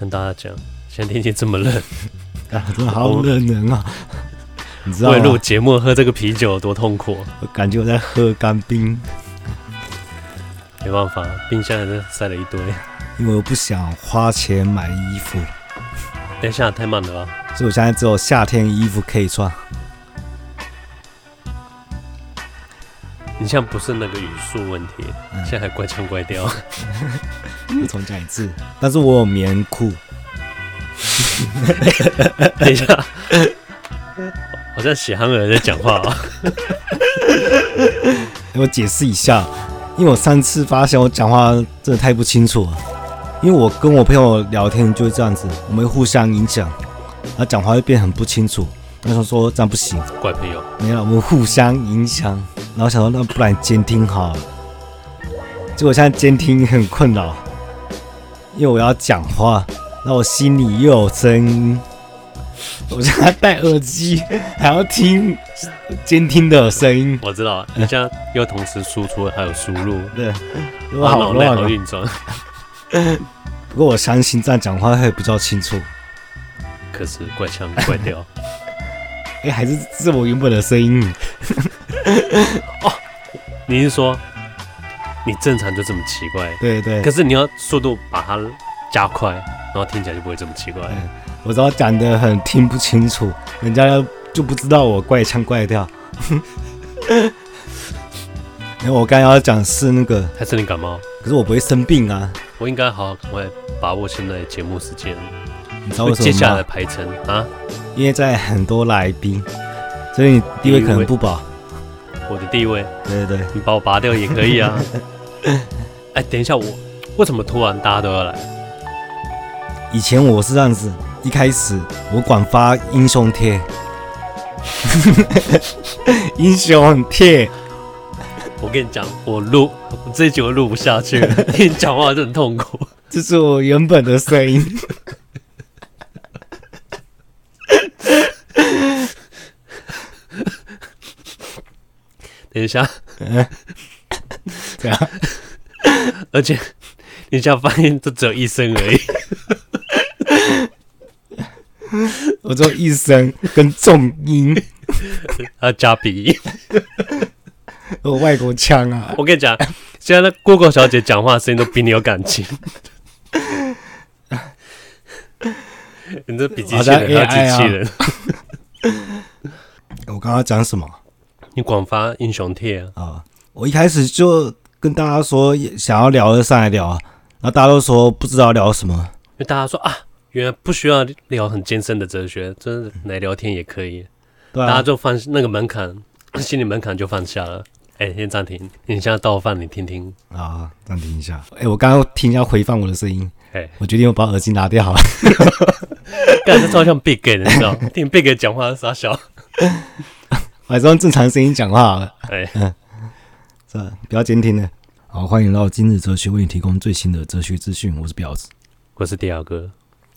跟大家讲，现在天气这么冷，啊，真的好冷人啊！你知道吗？为录节目喝这个啤酒有多痛苦？我感觉我在喝干冰。没办法，冰箱里面塞了一堆。因为我不想花钱买衣服。等一下，太慢了吧？所以我现在只有夏天衣服可以穿。你现在不是那个语速问题，嗯、现在还怪腔怪调。我重讲一次，但是我有棉裤。等一下，好像喜憨儿在讲话啊。我解释一下，因为我上次发现我讲话真的太不清楚了。因为我跟我朋友聊天就是这样子，我们会互相影响，然后讲话会变很不清楚。那时候说这样不行，怪朋友。没了，我们互相影响。然后想说那不然监听好了，结果现在监听很困扰，因为我要讲话，那我心里又有声音，我现在戴耳机还要听监听的声音。我知道，你现在又同时输出还有输入，对，我好乱好运转。不过我相信这样讲话会比较清楚。可是怪腔怪调，哎、欸，还是是我原本的声音。哦，你是说你正常就这么奇怪？对对。可是你要速度把它加快，然后听起来就不会这么奇怪。我知道讲的很听不清楚，人家就不知道我怪腔怪调。因为我刚刚要讲是那个，还是你感冒？可是我不会生病啊。我应该好好赶快把握现在节目时间。你知道为什么？接下来排程啊？因为在很多来宾，所以你地位可能不保。我的地位？对对对，你把我拔掉也可以啊。哎，等一下，我为什么突然大家都要来？以前我是这样子，一开始我管发英雄帖，英雄帖。我跟你讲，我录我这一集我录不下去了，听你讲话就很痛苦。这是我原本的声音。等一下，嗯，这样，而且你现在发现这只有一声而已。我只有一声跟重音，要加鼻音。我外国腔啊！我跟你讲，现在那 Google 小姐讲话声音都比你有感情。你这比机器人还要机器人。我刚刚讲什么？你广发英雄帖啊，啊！我一开始就跟大家说想要聊就上来聊啊，然后大家都说不知道聊什么，因为大家说啊，原来不需要聊很艰深的哲学，真的来聊天也可以。对啊，大家就放那个门槛，心理门槛就放下了。哎、欸，先暂停，你现在倒饭，你听听啊，暂停一下。哎、欸，我刚刚听一下回放我的声音，哎、欸，我决定我把耳机拿掉好了。刚才超像 Big 的，你知道？听 Big 讲话傻笑。我还是用正常声音讲话好了。哎、欸，嗯，这不要监听了。好，欢迎到今日哲学为你提供最新的哲学资讯。我是婊子，我是迪亚哥。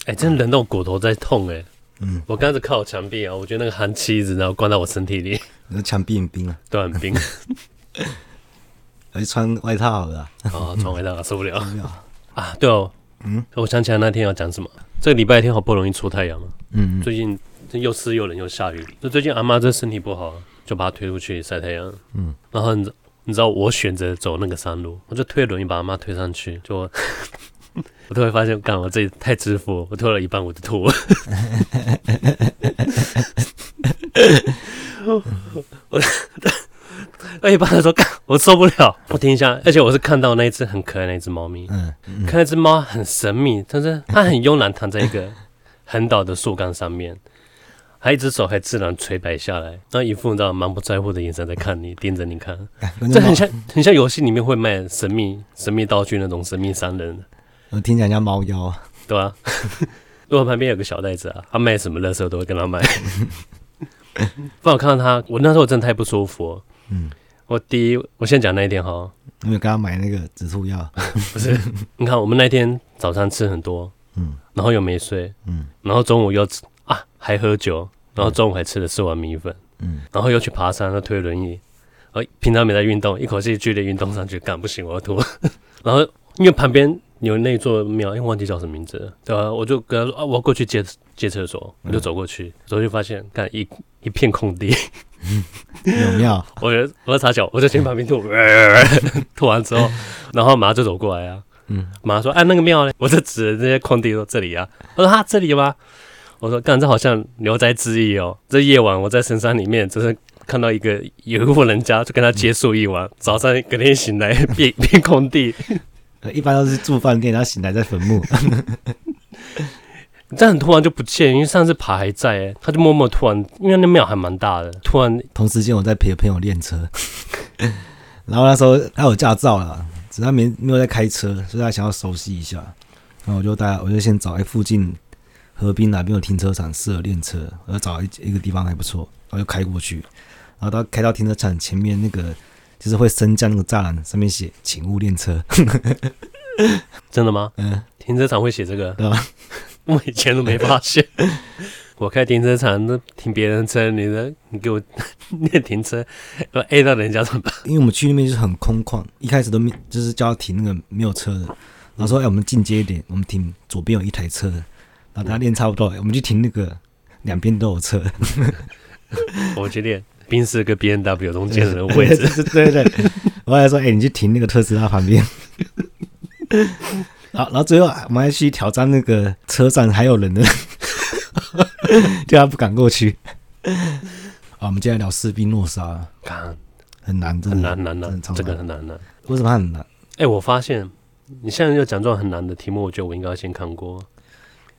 哎、欸，真的冷到我骨头在痛哎、欸。嗯，我刚才靠墙壁啊，我觉得那个寒气一直然后灌到我身体里。那墙壁很冰啊，都很冰。还是穿外套好了啊，哦，穿外套受不了啊！对哦，嗯，我想起来那天要讲什么。这个礼拜天好不容易出太阳了，嗯，最近又湿又冷又下雨。就最近阿妈这身体不好，就把她推出去晒太阳。嗯，然后你你知道我选择走那个山路，我就推轮椅把阿妈推上去。就我，我突然发现，干我自己太自负，我推了一半我就吐了。我。而且爸爸说：“干，我受不了，我停一下。”而且我是看到那一只很可爱的一只猫咪，嗯，嗯，看那只猫很神秘，但是它很慵懒躺在一个横倒的树干上面，还一只手还自然垂摆下来，然后一副你知道满不在乎的眼神在看你，盯着你看，这很像很像游戏里面会卖神秘神秘道具那种神秘商人。我听讲叫猫妖啊，对吧？如果旁边有个小袋子啊，他卖什么的时候都会跟他买。不然我看到他，我那时候真的太不舒服，嗯。我第一，我先讲那一天哈，因为刚刚买那个止吐药，不是？你看我们那天早餐吃很多，嗯，然后又没睡，嗯，然后中午又吃啊，还喝酒，然后中午还吃了四碗米粉，嗯，然后又去爬山，又推轮椅，呃，平常没在运动，一口气剧烈运动上去，干不行，我要吐。然后因为旁边有那座庙，因为忘记叫什么名字了，对吧？我就跟他说啊，我要过去借借厕所，我就走过去，走过去发现，看一一片空地，有庙，我我要擦脚，我就先旁边吐，吐完之后，然后马上就走过来啊，嗯，马上说，哎，那个庙呢？我就指着这些空地说这里啊，我说哈，这里吗？我说，干，这好像聊斋志异哦，这夜晚我在深山里面，就是。看到一个有一户人家，就跟他结束一晚。早上隔天醒来，变变空地。一般都是住饭店，然后醒来在坟墓。这很突然就不见，因为上次爬还在，哎，他就默默突然，因为那庙还蛮大的，突然。同时间我在陪朋友练车，然后那时候他有驾照了，只是他没没有在开车，所以他想要熟悉一下。然后我就带，我就先找哎附近河滨哪边有停车场适合练车，我要找一一个地方还不错，然后就开过去。然后他开到停车场前面那个，就是会升降那个栅栏，上面写“请勿练车”。真的吗？嗯，停车场会写这个？对吧？我以前都没发现。我开停车场都停别人车，你呢？你给我 练停车，要 A 到人家怎么办？因为我们去那边就是很空旷，一开始都没，就是叫他停那个没有车的。然后说：“哎，我们进阶一点，我们停左边有一台车的。”然后等他练差不多，我们去停那个两边都有车。我去练。宾士跟 B N W 中间的位置，对对对，我还说，哎、欸，你去停那个特斯拉旁边。好，然后最后我们还去挑战那个车站还有人呢，就他不敢过去。好，我们接下来聊士兵诺莎，很难，真的很难，难难，这个很难难。为什么很难？哎、欸，我发现你现在就讲这种很难的题目，我觉得我应该要先看过。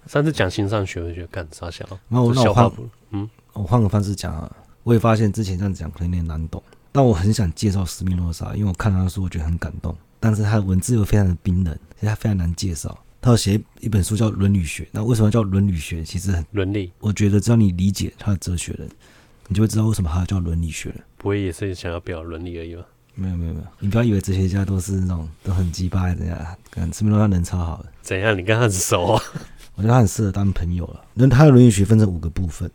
上次讲心上学，我觉得干啥小，那我换，嗯，我换个方式讲啊。我也发现之前这样讲可能有点难懂，但我很想介绍斯密诺莎，因为我看他的书，我觉得很感动。但是他的文字又非常的冰冷，所以他非常难介绍。他要写一本书叫《伦理学》，那为什么叫伦理学？其实很伦理。我觉得只要你理解他的哲学人，你就会知道为什么他叫伦理学了。不会也是想要表伦理而已吗？没有没有没有，你不要以为哲学家都是那种都很鸡巴的呀。看斯密诺莎人超好的。怎样？你跟他很熟啊？我觉得他很适合当朋友了。那他的伦理学分成五个部分。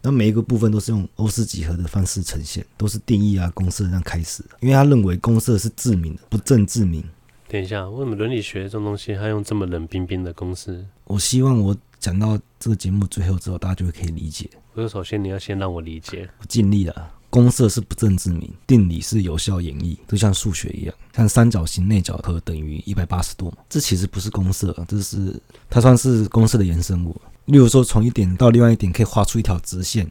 那每一个部分都是用欧式几何的方式呈现，都是定义啊、公设这样开始的。因为他认为公设是自明的，不正自明。等一下，为什么伦理学这种东西还用这么冷冰冰的公式？我希望我讲到这个节目最后之后，大家就会可以理解。不是，首先你要先让我理解。我尽力了。公设是不证自明，定理是有效演绎，就像数学一样，像三角形内角和等于一百八十度嘛。这其实不是公设，这是它算是公设的衍生物。例如说，从一点到另外一点可以画出一条直线，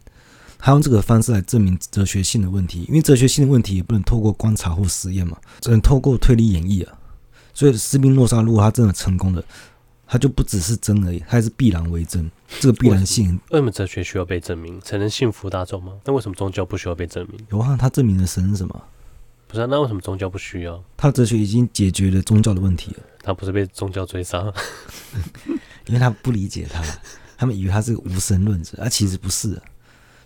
他用这个方式来证明哲学性的问题，因为哲学性的问题也不能透过观察或实验嘛，只能透过推理演绎啊。所以斯宾诺莎如果他真的成功了，他就不只是真而已，它还是必然为真。这个必然性为，为什么哲学需要被证明才能信服大众吗？那为什么宗教不需要被证明？有啊，他证明了神是什么？不是啊，那为什么宗教不需要？他的哲学已经解决了宗教的问题了。他不是被宗教追杀？因为他不理解他。他们以为他是个无神论者，而其实不是，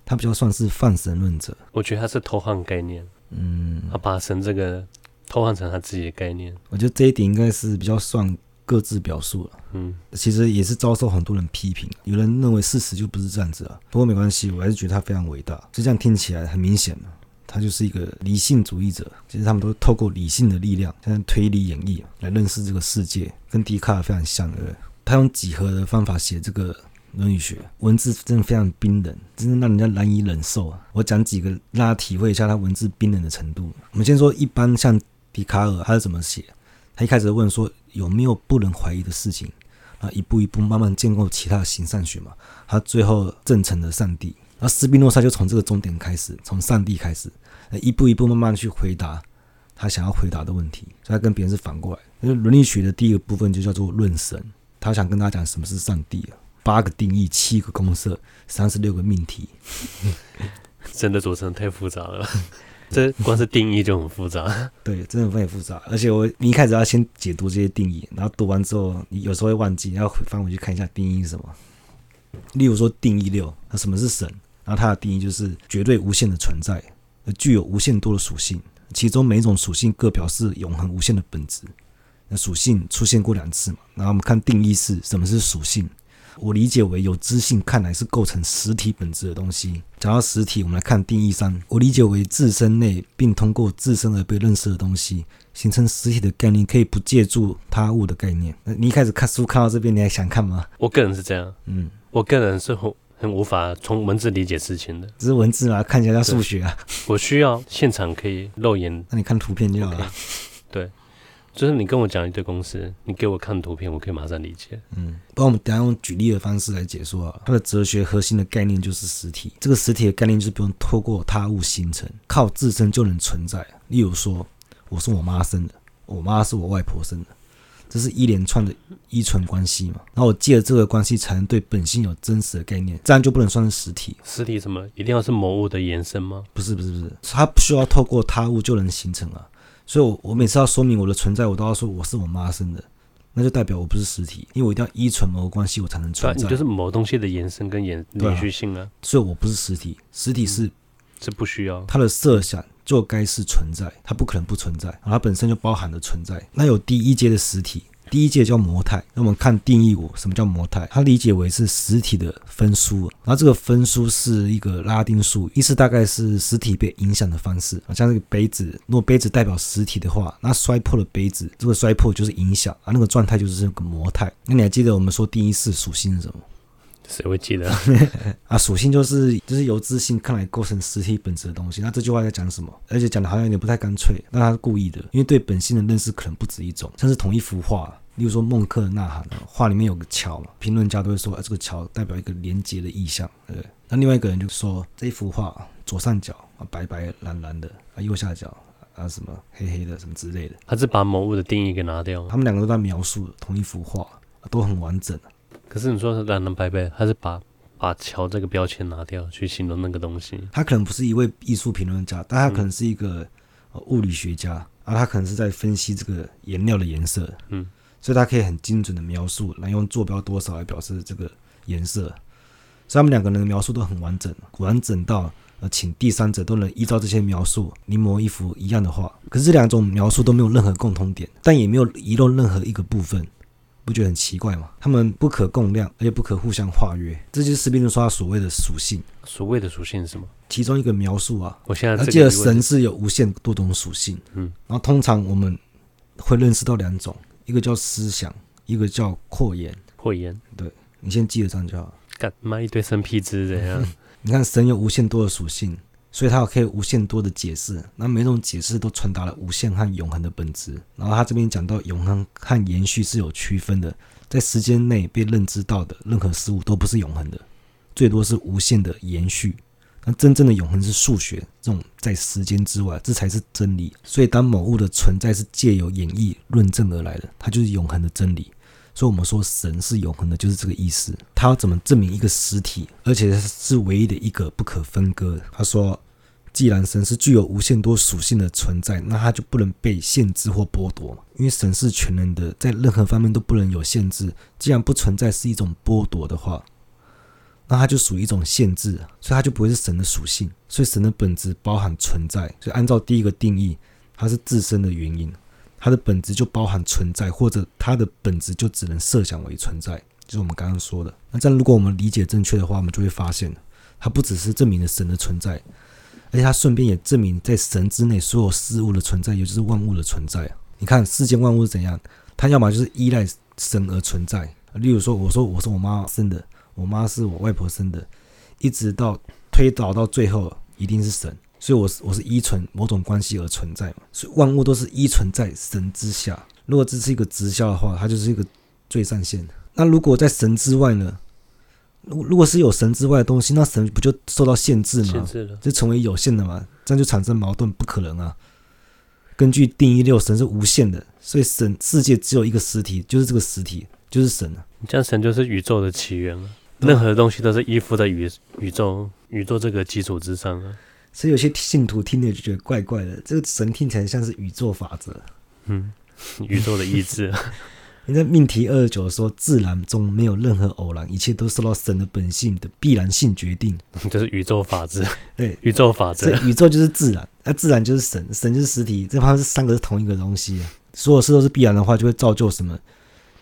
他比较算是泛神论者。我觉得他是偷换概念，嗯，他把神这个偷换成他自己的概念。我觉得这一点应该是比较算各自表述了，嗯，其实也是遭受很多人批评。有人认为事实就不是这样子啊，不过没关系，我还是觉得他非常伟大。就这样听起来很明显了，他就是一个理性主义者。其实他们都透过理性的力量，像推理演绎来认识这个世界，跟笛卡尔非常像，对不对？他用几何的方法写这个。论语学文字真的非常冰冷，真的让人家难以忍受啊！我讲几个，让大家体会一下他文字冰冷的程度。我们先说一般像笛卡尔，他是怎么写？他一开始问说有没有不能怀疑的事情，啊，一步一步慢慢建构其他的形上学嘛。他最后证成了上帝。而斯宾诺莎就从这个终点开始，从上帝开始，一步一步慢慢去回答他想要回答的问题。所以他跟别人是反过来。因为伦理学的第一个部分就叫做论神，他想跟大家讲什么是上帝啊。八个定义，七个公设，三十六个命题，真的组成太复杂了。这光是定义就很复杂。对，真的很复杂。而且我你一开始要先解读这些定义，然后读完之后，你有时候会忘记，要翻回去看一下定义是什么。例如说定义六，那什么是神？然后它的定义就是绝对无限的存在，具有无限多的属性，其中每一种属性各表示永恒无限的本质。那属性出现过两次嘛？然后我们看定义四，什么是属性？我理解为有知性看来是构成实体本质的东西。讲到实体，我们来看定义三，我理解为自身内并通过自身而被认识的东西，形成实体的概念，可以不借助他物的概念。那你一开始看书看到这边，你还想看吗？我个人是这样，嗯，我个人是很很无法从文字理解事情的，只是文字嘛，看起来像数学啊。我需要现场可以肉眼，那你看图片就好了。Okay, 对。就是你跟我讲一堆公司，你给我看图片，我可以马上理解。嗯，不然我们等下用举例的方式来解说啊。它的哲学核心的概念就是实体，这个实体的概念就是不用透过他物形成，靠自身就能存在。例如说，我是我妈生的，我妈是我外婆生的，这是一连串的依存关系嘛。然后我借着这个关系，才能对本性有真实的概念，这样就不能算是实体。实体什么？一定要是某物的延伸吗？不是，不是，不是，它不需要透过他物就能形成啊。所以我，我我每次要说明我的存在，我都要说我是我妈生的，那就代表我不是实体，因为我一定要依存某个关系，我才能存在。你就是某东西的延伸跟延延续性啊。所以我不是实体，实体是、嗯、是不需要。它的设想就该是存在，它不可能不存在，它本身就包含了存在。那有第一阶的实体。第一届叫模态，那我们看定义我什么叫模态？它理解为是实体的分数，然后这个分数是一个拉丁术语，意思大概是实体被影响的方式。像这个杯子，如果杯子代表实体的话，那摔破了杯子，这个摔破就是影响啊，那个状态就是这个模态。那你还记得我们说第一式属性是什么？谁会记得啊？属性就是就是由自信看来构成实体本质的东西。那这句话在讲什么？而且讲的好像有点不太干脆，那他是故意的，因为对本性的认识可能不止一种，像是同一幅画。例如说孟克的《呐喊》，画里面有个桥嘛，评论家都会说，啊，这个桥代表一个连接的意象，对不对？那另外一个人就说，这一幅画左上角啊白白蓝蓝的，啊右下角啊什么黑黑的什么之类的，他是把某物的定义给拿掉。他们两个都在描述同一幅画，都很完整。可是你说是蓝蓝白白，他是把把桥这个标签拿掉，去形容那个东西。他可能不是一位艺术评论家，但他可能是一个物理学家，啊，他可能是在分析这个颜料的颜色，嗯。所以它可以很精准的描述，来用坐标多少来表示这个颜色。所以他们两个人的描述都很完整，完整到呃，请第三者都能依照这些描述临摹一幅一样的画。可是这两种描述都没有任何共通点，但也没有遗漏任何一个部分，不觉得很奇怪吗？他们不可共量，而且不可互相化约。这就是斯宾诺莎所谓的属性。所谓的属性是什么？其中一个描述啊，我现在记得神是有无限多种属性。嗯，然后通常我们会认识到两种。一个叫思想，一个叫扩延。扩延，对，你先记得这样就好。干妈一堆生僻字怎样？你看神有无限多的属性，所以它可以无限多的解释。那每种解释都传达了无限和永恒的本质。然后他这边讲到永恒和延续是有区分的，在时间内被认知到的任何事物都不是永恒的，最多是无限的延续。那真正的永恒是数学，这种在时间之外，这才是真理。所以，当某物的存在是借由演绎论证而来的，它就是永恒的真理。所以，我们说神是永恒的，就是这个意思。他要怎么证明一个实体，而且是唯一的一个不可分割？他说，既然神是具有无限多属性的存在，那他就不能被限制或剥夺，因为神是全能的，在任何方面都不能有限制。既然不存在是一种剥夺的话。那它就属于一种限制，所以它就不会是神的属性。所以神的本质包含存在，所以按照第一个定义，它是自身的原因，它的本质就包含存在，或者它的本质就只能设想为存在，就是我们刚刚说的。那这样如果我们理解正确的话，我们就会发现，它不只是证明了神的存在，而且它顺便也证明在神之内所有事物的存在，也就是万物的存在。你看世间万物是怎样？它要么就是依赖神而存在，例如说，我说我是我妈生的。我妈是我外婆生的，一直到推导到最后一定是神，所以我是我是依存某种关系而存在嘛，所以万物都是依存在神之下。如果这是一个直销的话，它就是一个最上限。那如果在神之外呢？如如果是有神之外的东西，那神不就受到限制吗？限制了，就成为有限的嘛？这样就产生矛盾，不可能啊！根据定义六，神是无限的，所以神世界只有一个实体，就是这个实体，就是神啊。这样神就是宇宙的起源了。任何东西都是依附在宇宇宙宇宙这个基础之上啊，所以有些信徒听着就觉得怪怪的。这个神听起来像是宇宙法则，嗯，宇宙的意志。你在命题二十九说，自然中没有任何偶然，一切都受到神的本性的必然性决定，就是宇宙法则。对，宇宙法则，宇宙就是自然，那自然就是神，神就是实体，这好像是三个是同一个东西。所有事都是必然的话，就会造就什么？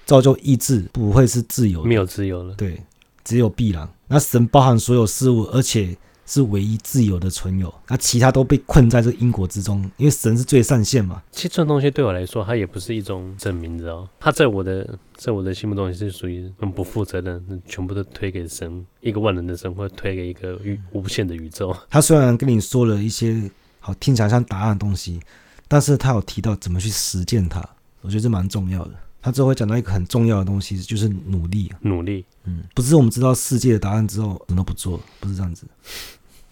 造就意志不会是自由的，没有自由了。对，只有必然。那神包含所有事物，而且。是唯一自由的存有，那其他都被困在这个因果之中，因为神是最上限嘛。其实这种东西对我来说，它也不是一种证明，你知道？它在我的在我的心目中也是属于很不负责任，全部都推给神，一个万能的神，或者推给一个宇无限的宇宙。他虽然跟你说了一些好听起来像答案的东西，但是他有提到怎么去实践它，我觉得这蛮重要的。他之后会讲到一个很重要的东西，就是努力，努力。嗯，不是我们知道世界的答案之后，什么都不做，不是这样子。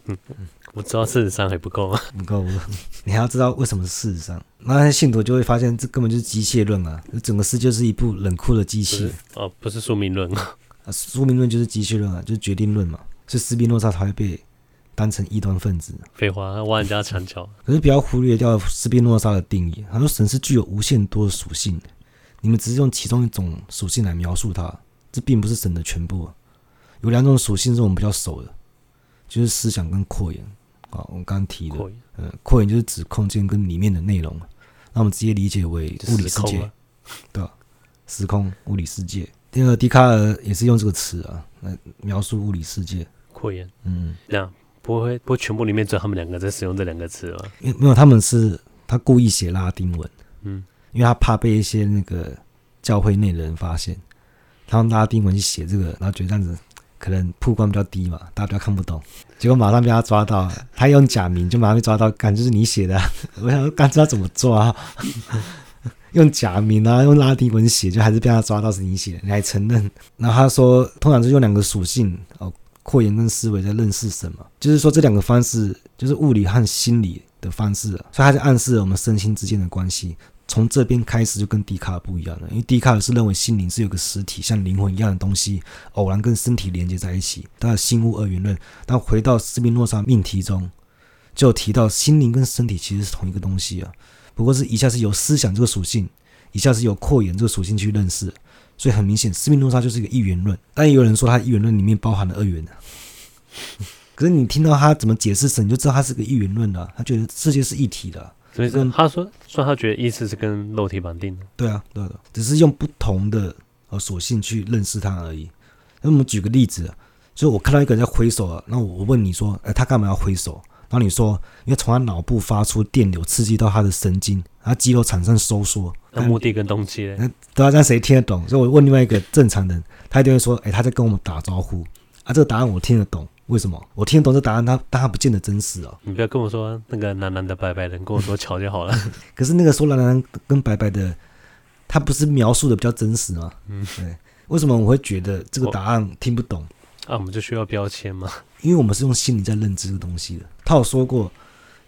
嗯，我知道事实上还不够吗？不够，你还要知道为什么是事实上。那些信徒就会发现，这根本就是机械论啊！整个世界是一部冷酷的机器。哦，不是宿命论 啊，宿命论就是机械论啊，就是决定论嘛。所以斯宾诺莎才会被当成异端分子。废话，挖人家墙角。可是不要忽略掉斯宾诺莎的定义，他说神是具有无限多的属性，你们只是用其中一种属性来描述它，这并不是神的全部。有两种属性是我们比较熟的。就是思想跟扩延啊，我刚刚提的，嗯，扩延就是指空间跟里面的内容，那我们直接理解为物理世界，对吧？时空物理世界。第二，笛卡尔也是用这个词啊来描述物理世界。扩延，嗯，这样不会不会全部里面只有他们两个在使用这两个词吗？因为没有，他们是他故意写拉丁文，嗯，因为他怕被一些那个教会内的人发现，他用拉丁文去写这个，然后觉得这样子。可能曝光比较低嘛，大家比较看不懂，结果马上被他抓到，他用假名就马上被抓到，感觉是你写的。我想说，干知道怎么抓？用假名啊，用拉丁文写，就还是被他抓到是你写的，你还承认？然后他说，通常是用两个属性哦，扩延跟思维在认识什么，就是说这两个方式就是物理和心理的方式，所以他在暗示了我们身心之间的关系。从这边开始就跟笛卡尔不一样了，因为笛卡尔是认为心灵是有个实体，像灵魂一样的东西，偶然跟身体连接在一起，他的心物二元论。但回到斯宾诺莎命题中，就提到心灵跟身体其实是同一个东西啊，不过是一下是由思想这个属性，一下是由扩延这个属性去认识，所以很明显斯宾诺莎就是一个一元论。但也有人说他一元论里面包含了二元的，可是你听到他怎么解释神，你就知道他是个一元论了，他觉得世界是一体的。所以说，他说说他觉得意识是跟肉体绑定的。对啊，对的，只是用不同的呃属性去认识它而已。那我们举个例子，就我看到一个人在挥手啊，那我问你说，哎，他干嘛要挥手？然后你说，因为从他脑部发出电流刺激到他的神经，他肌肉产生收缩。那目的跟动机呢？那都要让谁听得懂？所以我问另外一个正常人，他一定会说，哎，他在跟我们打招呼啊。这个答案我听得懂。为什么我听得懂这答案？他但他不见得真实哦。你不要跟我说那个男男的白白的，跟我说巧就好了。可是那个说男男跟白白的，他不是描述的比较真实吗？嗯，对。为什么我会觉得这个答案听不懂？啊，我们就需要标签吗？因为我们是用心理在认知这个东西的。他有说过，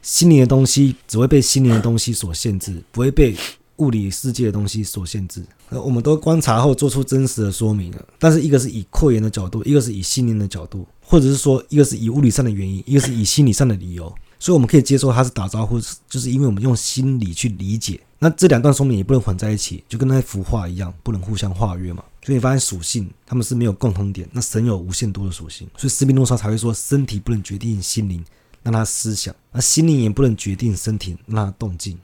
心灵的东西只会被心灵的东西所限制，不会被。物理世界的东西所限制，我们都观察后做出真实的说明了。但是一个是以扩延的角度，一个是以心灵的角度，或者是说一个是以物理上的原因，一个是以心理上的理由。所以我们可以接受他是打招呼，就是因为我们用心理去理解。那这两段说明也不能混在一起，就跟那幅画一样，不能互相化约嘛。所以你发现属性他们是没有共同点。那神有无限多的属性，所以斯宾诺莎才会说身体不能决定心灵，让他思想；那心灵也不能决定身体，让他动静。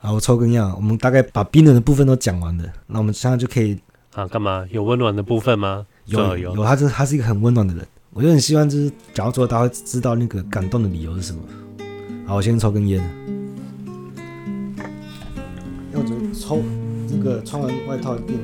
好，我抽根烟。我们大概把冰冷的部分都讲完了，那我们现在就可以啊？干嘛？有温暖的部分吗？有有，有，他是他是一个很温暖的人。我就很希望就是讲到最后，大家会知道那个感动的理由是什么。好，我先抽根烟。要怎么抽？这个穿完外套变。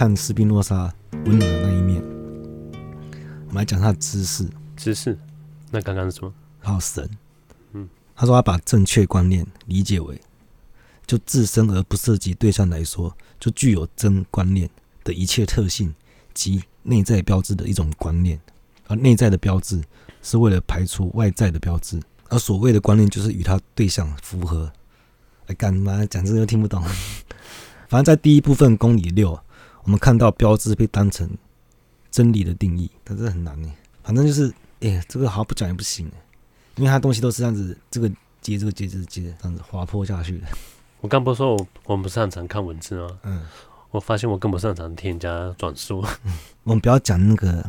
看斯宾诺莎温暖的那一面，我们来讲他的知识。知识？那刚刚是什么？还有神。嗯，他说他把正确观念理解为，就自身而不涉及对象来说，就具有真观念的一切特性及内在标志的一种观念。而内在的标志是为了排除外在的标志，而所谓的观念就是与他对象符合。哎，干嘛讲这个又听不懂？反正在第一部分公理六，我们看到标志被当成真理的定义，但是很难呢。反正就是，哎，这个好像不讲也不行，因为它东西都是这样子，这个接这个接这个接，这样子滑坡下去的。我刚不是说我我们不擅长看文字吗？嗯，我发现我更不擅长听人家转述。嗯，我们不要讲那个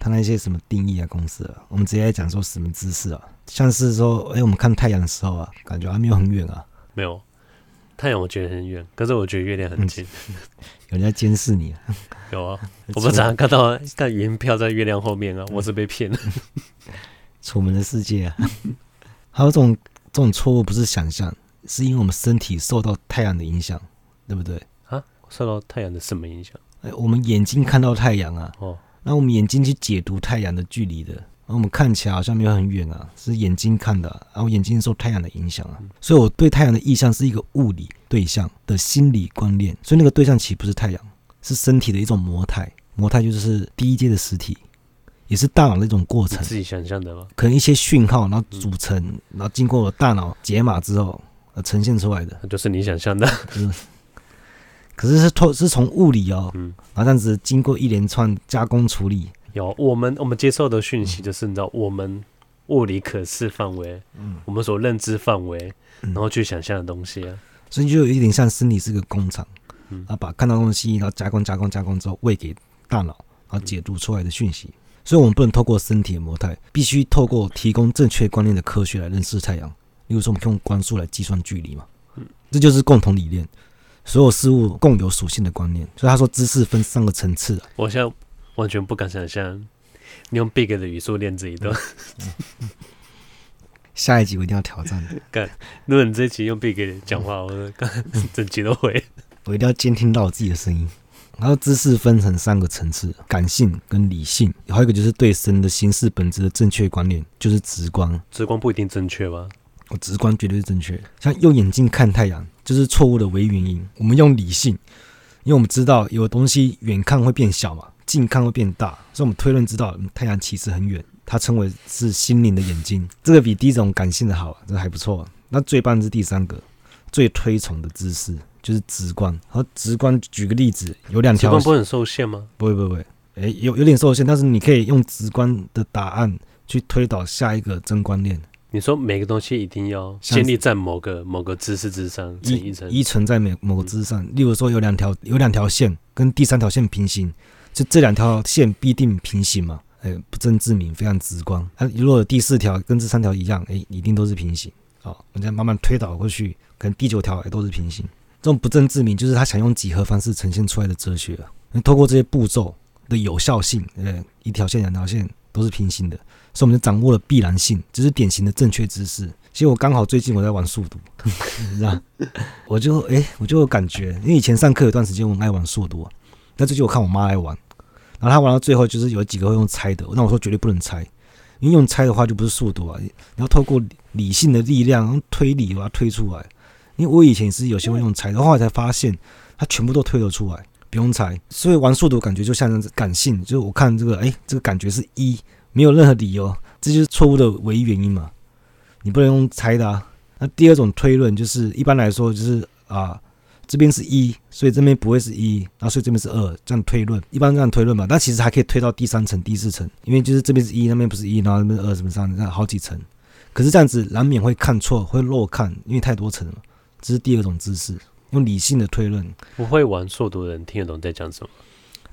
他那些什么定义啊公式啊，我们直接来讲说什么知识啊，像是说，哎，我们看太阳的时候啊，感觉还没有很远啊，没有。太阳我觉得很远，可是我觉得月亮很近。嗯、有人在监视你啊？有啊，我们常常看到看云飘在月亮后面啊，我是被骗了。楚门的世界啊，还有这种这种错误不是想象，是因为我们身体受到太阳的影响，对不对？啊，受到太阳的什么影响？哎，我们眼睛看到太阳啊，哦，那我们眼睛去解读太阳的距离的。然后我们看起来好像没有很远啊，是眼睛看的，然后眼睛受太阳的影响啊，所以我对太阳的意象是一个物理对象的心理观念，所以那个对象其实不是太阳，是身体的一种模态，模态就是第一阶的实体，也是大脑的一种过程。自己想象的吗？可能一些讯号，然后组成，然后经过大脑解码之后，呃，呈现出来的，就是你想象的。嗯，可是是透是从物理哦，嗯，然后这样子经过一连串加工处理。有我们我们接受的讯息，就是你知道我们物理可视范围，嗯，我们所认知范围，然后去想象的东西啊，所以就有一点像身体是个工厂，嗯，啊，把看到东西，然后加工加工加工之后喂给大脑，然后解读出来的讯息，所以我们不能透过身体的模态，必须透过提供正确观念的科学来认识太阳。例如说，我们用光速来计算距离嘛，嗯，这就是共同理念，所有事物共有属性的观念。所以他说，知识分三个层次，我想。完全不敢想象，你用 Big 的语速练这一段。下一集我一定要挑战的。干，如果你这一集用 Big 讲话，我干 整集都会。我一定要监听到我自己的声音。然后知识分成三个层次：感性跟理性，还有一个就是对神的形式本质的正确观念，就是直观。直观不一定正确吧？我直观绝对是正确。像用眼睛看太阳，就是错误的唯一原因。我们用理性，因为我们知道有东西远看会变小嘛。近看会变大，所以我们推论知道太阳其实很远，它称为是心灵的眼睛。这个比第一种感性的好，这还不错。那最棒是第三个，最推崇的知识就是直观。和，直观举个例子，有两条。直观不会很受限吗？不会不会不会，哎，有有点受限，但是你可以用直观的答案去推导下一个真观念。你说每个东西一定要建立在某个某个知识之上，依依存在某某个知识上。例如说有两条有两条线跟第三条线平行。就这两条线必定平行嘛？哎，不证自明，非常直观。它如果第四条跟这三条一样，哎，一定都是平行。好，我们再慢慢推导过去，可能第九条也都是平行。这种不证自明，就是他想用几何方式呈现出来的哲学。透过这些步骤的有效性，呃，一条线、两条线都是平行的，所以我们就掌握了必然性，这是典型的正确知识。其实我刚好最近我在玩数独，你知道，我就哎，我就有感觉，因为以前上课有段时间我爱玩数独，那最近我看我妈爱玩。然后他玩到最后，就是有几个会用猜的，那我说绝对不能猜，因为用猜的话就不是速度啊。你要透过理性的力量，用推理把它推出来。因为我以前是有些会用猜的，后来才发现它全部都推得出来，不用猜。所以玩速度感觉就像感性，就是我看这个，哎，这个感觉是一，没有任何理由，这就是错误的唯一原因嘛。你不能用猜的啊。那第二种推论就是一般来说就是啊。这边是一，所以这边不会是一，然后所以这边是二，这样推论，一般这样推论吧。但其实还可以推到第三层、第四层，因为就是这边是一，那边不是一，然后那边二，什么三，这样好几层。可是这样子难免会看错，会漏看，因为太多层了。这是第二种知识，用理性的推论。不会玩数独的人听得懂在讲什么？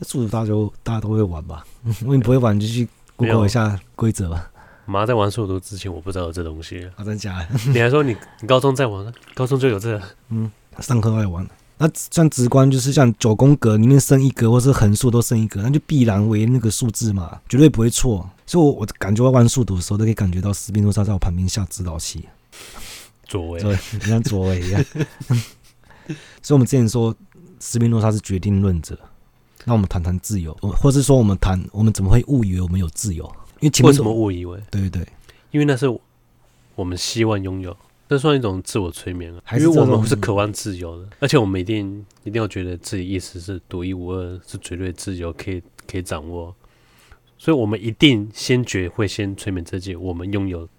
数独大家都大家都会玩吧？如果你不会玩，你就去 Google 一下规则吧。妈在玩数独之前，我不知道有这东西。啊，真假的？你还说你你高中在玩？高中就有这个？嗯。上课爱玩，那像直观就是像九宫格里面剩一格，或是横竖都剩一格，那就必然为那个数字嘛，绝对不会错。所以我，我感觉我玩数独的时候，都可以感觉到斯宾诺莎在我旁边下指导棋，左为，对，像左为一样。所以，我们之前说斯宾诺莎是决定论者，那我们谈谈自由，或是说我们谈我们怎么会误以为我们有自由？因为为什么误以为？对对，因为那是我们希望拥有，这算一种自我催眠啊。还是因为我们是渴望自由的，而且我们一定一定要觉得自己意识是独一无二，是绝对自由，可以可以掌握。所以我们一定先觉会先催眠自己，我们拥有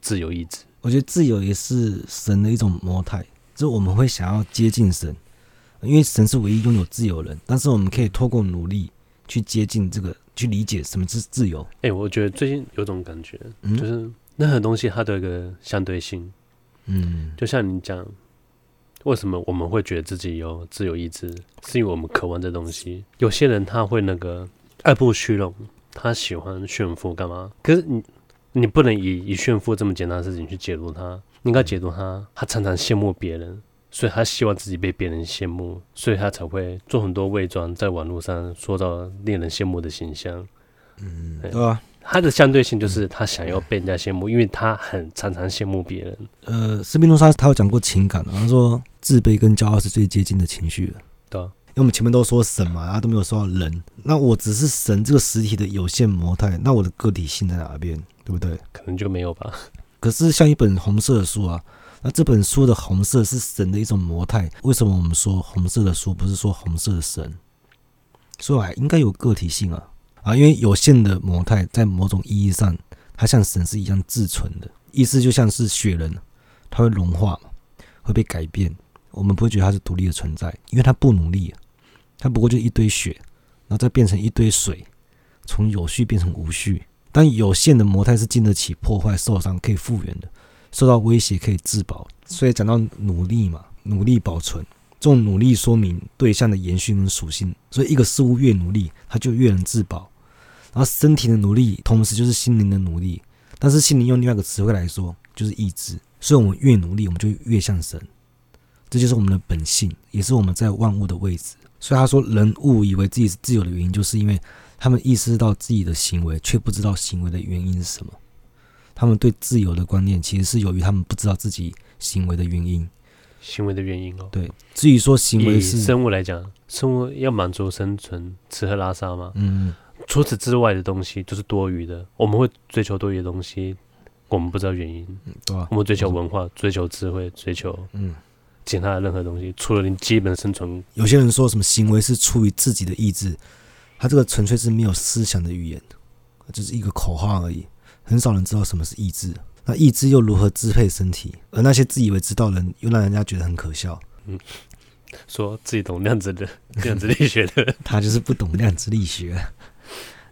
自由意志。我觉得自由也是神的一种模态，就是我们会想要接近神，因为神是唯一拥有自由的人。但是我们可以透过努力去接近这个，去理解什么是自由。哎、欸，我觉得最近有种感觉，嗯、就是任何东西它都有一个相对性。嗯，就像你讲，为什么我们会觉得自己有自由意志，是因为我们渴望这东西。有些人他会那个爱慕虚荣，他喜欢炫富干嘛？可是你。你不能以以炫富这么简单的事情去解读他，你应该解读他，他常常羡慕别人，所以他希望自己被别人羡慕，所以他才会做很多伪装，在网络上塑造令人羡慕的形象。嗯，对啊，他的相对性就是他想要被人家羡慕，因为他很常常羡慕别人。呃，斯宾诺莎他有讲过情感，他说自卑跟骄傲是最接近的情绪。对啊。因为我们前面都说神嘛，他都没有说到人。那我只是神这个实体的有限模态，那我的个体性在哪边？对不对？可能就没有吧。可是像一本红色的书啊，那这本书的红色是神的一种模态。为什么我们说红色的书不是说红色的神？所以还应该有个体性啊啊！因为有限的模态在某种意义上，它像神是一样自存的，意思就像是雪人，它会融化嘛，会被改变。我们不会觉得它是独立的存在，因为它不努力。它不过就一堆雪，然后再变成一堆水，从有序变成无序。但有限的模态是经得起破坏、受伤、可以复原的，受到威胁可以自保。所以讲到努力嘛，努力保存，这种努力说明对象的延续跟属性。所以一个事物越努力，它就越能自保。然后身体的努力，同时就是心灵的努力。但是心灵用另外一个词汇来说，就是意志。所以我们越努力，我们就越像神。这就是我们的本性，也是我们在万物的位置。所以他说，人误以为自己是自由的原因，就是因为他们意识到自己的行为，却不知道行为的原因是什么。他们对自由的观念，其实是由于他们不知道自己行为的原因。行为的原因哦。对，至于说行为是生物来讲，生物要满足生存，吃喝拉撒嘛。嗯。除此之外的东西就是多余的。我们会追求多余的东西，我们不知道原因。嗯，对啊。我们追求文化，追求智慧，追求嗯。其他的任何东西，除了你基本的生存。有些人说什么行为是出于自己的意志，他这个纯粹是没有思想的语言，就是一个口号而已。很少人知道什么是意志，那意志又如何支配身体？而那些自以为知道的人，又让人家觉得很可笑。嗯，说自己懂量子的量子力学的，他就是不懂量子力学。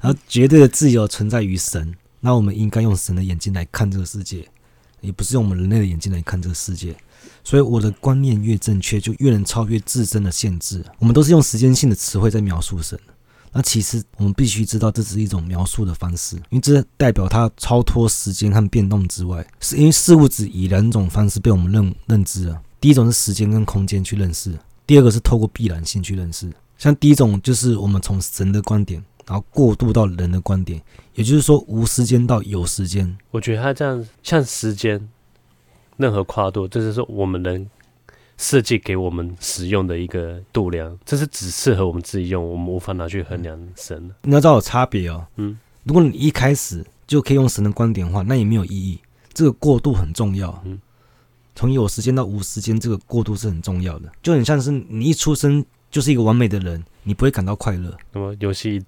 然后绝对的自由存在于神，那我们应该用神的眼睛来看这个世界，也不是用我们人类的眼睛来看这个世界。所以我的观念越正确，就越能超越自身的限制。我们都是用时间性的词汇在描述神，那其实我们必须知道，这只是一种描述的方式，因为这代表它超脱时间和变动之外。是因为事物只以两种方式被我们认认知了。第一种是时间跟空间去认识，第二个是透过必然性去认识。像第一种就是我们从神的观点，然后过渡到人的观点，也就是说无时间到有时间。我觉得他这样像时间。任何跨度，这就是我们能设计给我们使用的一个度量，这是只适合我们自己用，我们无法拿去衡量神。你要知道有差别哦。嗯，如果你一开始就可以用神的观点的话，那也没有意义。这个过渡很重要。嗯，从有时间到无时间，这个过渡是很重要的。就很像是你一出生就是一个完美的人，你不会感到快乐。那么游戏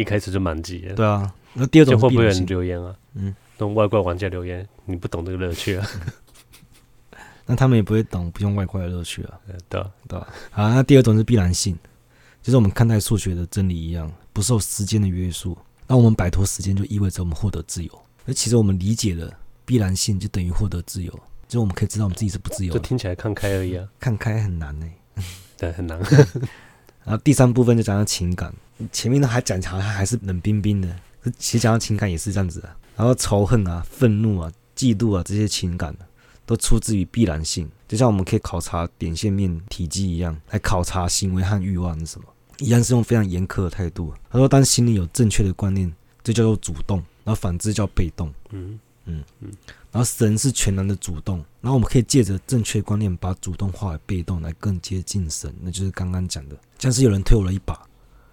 一开始就满级了。对啊。那第二种会不会有人留言啊？嗯，那种外挂玩家留言，你不懂这个乐趣啊。那他们也不会懂不用外挂的乐趣啊，对对。好，那第二种是必然性，就是我们看待数学的真理一样，不受时间的约束。那我们摆脱时间，就意味着我们获得自由。而其实我们理解了必然性，就等于获得自由。就我们可以知道我们自己是不自由的。就听起来看开而已啊，看开很难呢、欸。对，很难。然后第三部分就讲到情感，前面呢还讲好像还是冷冰冰的，其实讲到情感也是这样子的。然后仇恨啊、愤怒啊、嫉妒啊这些情感。都出自于必然性，就像我们可以考察点线面体积一样，来考察行为和欲望是什么，一样是用非常严苛的态度。他说，当心里有正确的观念，这叫做主动，然后反之叫被动。嗯嗯嗯。然后神是全然的主动，然后我们可以借着正确观念，把主动化为被动，来更接近神。那就是刚刚讲的，像是有人推我了一把，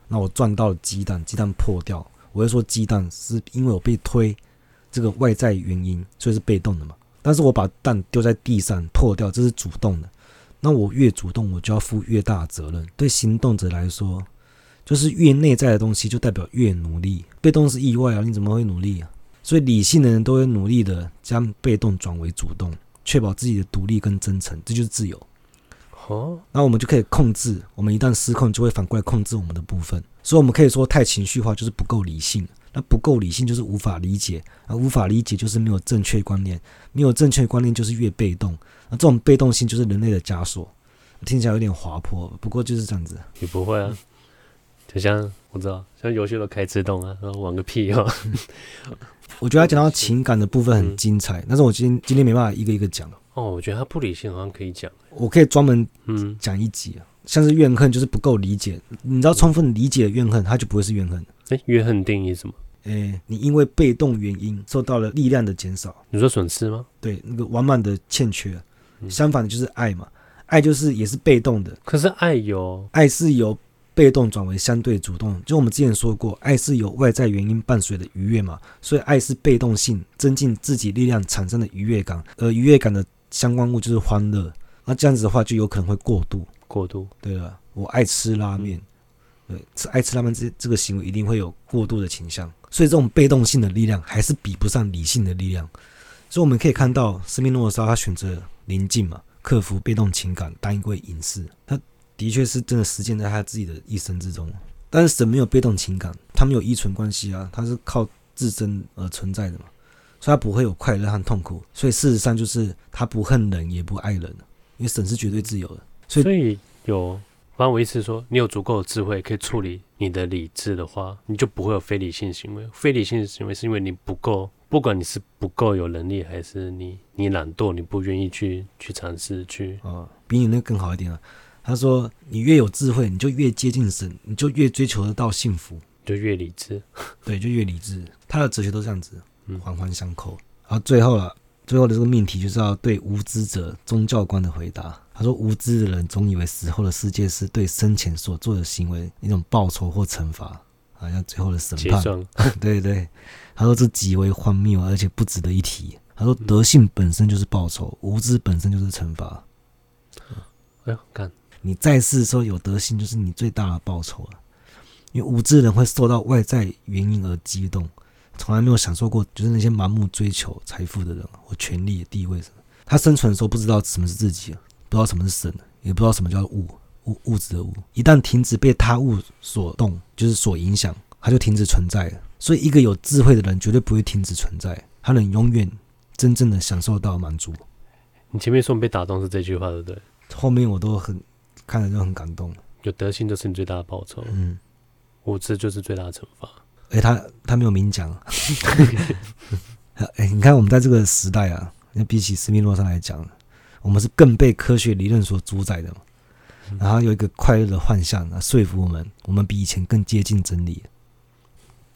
那我撞到了鸡蛋，鸡蛋破掉，我会说鸡蛋是因为我被推，这个外在原因，所以是被动的嘛。但是我把蛋丢在地上破掉，这是主动的。那我越主动，我就要负越大的责任。对行动者来说，就是越内在的东西就代表越努力。被动是意外啊，你怎么会努力啊？所以理性的人都会努力的将被动转为主动，确保自己的独立跟真诚，这就是自由。哦，那我们就可以控制。我们一旦失控，就会反过来控制我们的部分。所以，我们可以说太情绪化就是不够理性。那不够理性就是无法理解，啊无法理解就是没有正确观念。没有正确观念就是越被动。那这种被动性就是人类的枷锁。听起来有点滑坡，不过就是这样子。你不会啊，就像我知道，像游戏都开自动啊，然后玩个屁哦。我觉得他讲到情感的部分很精彩，嗯、但是我今天今天没办法一个一个讲。哦，我觉得他不理性好像可以讲，我可以专门嗯讲一集啊，像是怨恨就是不够理解，你知道充分理解怨恨，它就不会是怨恨。哎，怨恨定义什么？哎，你因为被动原因受到了力量的减少，你说损失吗？对，那个完满的欠缺。相反的就是爱嘛，爱就是也是被动的，可是爱有爱是由被动转为相对主动，就我们之前说过，爱是有外在原因伴随的愉悦嘛，所以爱是被动性增进自己力量产生的愉悦感，而愉悦感的。相关物就是欢乐，那这样子的话就有可能会过度。过度，对了，我爱吃拉面，对，吃爱吃拉面这这个行为一定会有过度的倾向，所以这种被动性的力量还是比不上理性的力量。所以我们可以看到，斯宾诺莎他选择宁静嘛，克服被动情感，当一位隐士，他的确是真的实践在他自己的一生之中。但是神没有被动情感，他没有依存关系啊，他是靠自身而存在的嘛。所以他不会有快乐和痛苦，所以事实上就是他不恨人也不爱人，因为神是绝对自由的。所以，所以有，反正我意思是说，你有足够的智慧可以处理你的理智的话，你就不会有非理性行为。非理性行为是因为你不够，不管你是不够有能力，还是你你懒惰，你不愿意去去尝试去。啊，比你那个更好一点啊。他说，你越有智慧，你就越接近神，你就越追求得到幸福，就越理智。对，就越理智。他的哲学都这样子。环环相扣，然后最后了，最后的这个命题就是要对无知者宗教观的回答。他说：“无知的人总以为死后的世界是对生前所做的行为一种报酬或惩罚，好像最后的审判。” 对对，他说这极为荒谬，而且不值得一提。他说：“德性本身就是报酬，无知本身就是惩罚。”哎呦，干！你在世的时候有德性，就是你最大的报酬了。因为无知的人会受到外在原因而激动。从来没有享受过，就是那些盲目追求财富的人或权力、地位什么。他生存的时候不知道什么是自己，不知道什么是神，也不知道什么叫物物物质的物。一旦停止被他物所动，就是所影响，他就停止存在了。所以，一个有智慧的人绝对不会停止存在，他能永远真正的享受到满足。你前面说被打动是这句话，对不对？后面我都很看了就很感动。有德性就是你最大的报酬，嗯，无知就是最大的惩罚。哎、欸，他他没有明讲。哎、欸，你看我们在这个时代啊，那比起斯密诺上来讲，我们是更被科学理论所主宰的嘛。然后有一个快乐的幻象啊，说服我们，我们比以前更接近真理。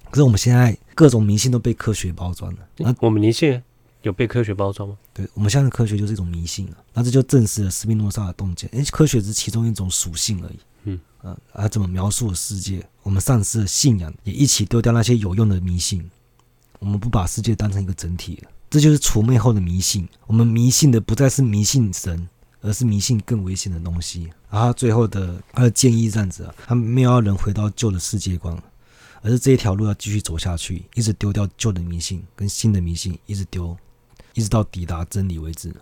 可是我们现在各种迷信都被科学包装了。那我们迷信有被科学包装吗？对，我们现在科学就是一种迷信啊。那这就证实了斯宾诺莎的洞见，因为科学只是其中一种属性而已。嗯，啊，他怎么描述的世界？我们丧失了信仰，也一起丢掉那些有用的迷信。我们不把世界当成一个整体了，这就是除魅后的迷信。我们迷信的不再是迷信神，而是迷信更危险的东西。然后他最后的他的建议这样子啊，他没有要人回到旧的世界观，而是这一条路要继续走下去，一直丢掉旧的迷信跟新的迷信，一直丢，一直到抵达真理为止。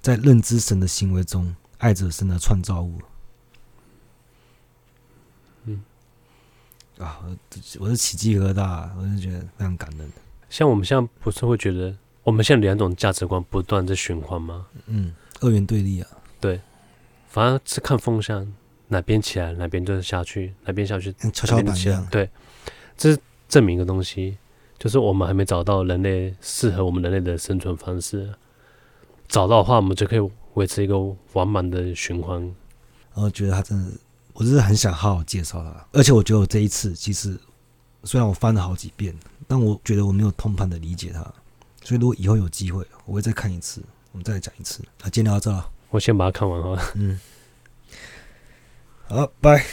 在认知神的行为中，爱着神的创造物。嗯啊，我我是起鸡皮疙瘩，我是觉得非常感人。像我们现在不是会觉得，我们现在两种价值观不断在循环吗？嗯，二元对立啊。对，反正是看风向，哪边起来哪边就是下去，哪边下去跷跷板一样。对，这是证明一个东西，就是我们还没找到人类适合我们人类的生存方式。找到的话，我们就可以维持一个完满的循环。然后觉得他真的。我就是很想好好介绍他，而且我觉得我这一次其实虽然我翻了好几遍，但我觉得我没有通盘的理解他，所以如果以后有机会，我会再看一次，我们再来讲一次。那今天聊到这了，我先把它看完哈。嗯，好，拜。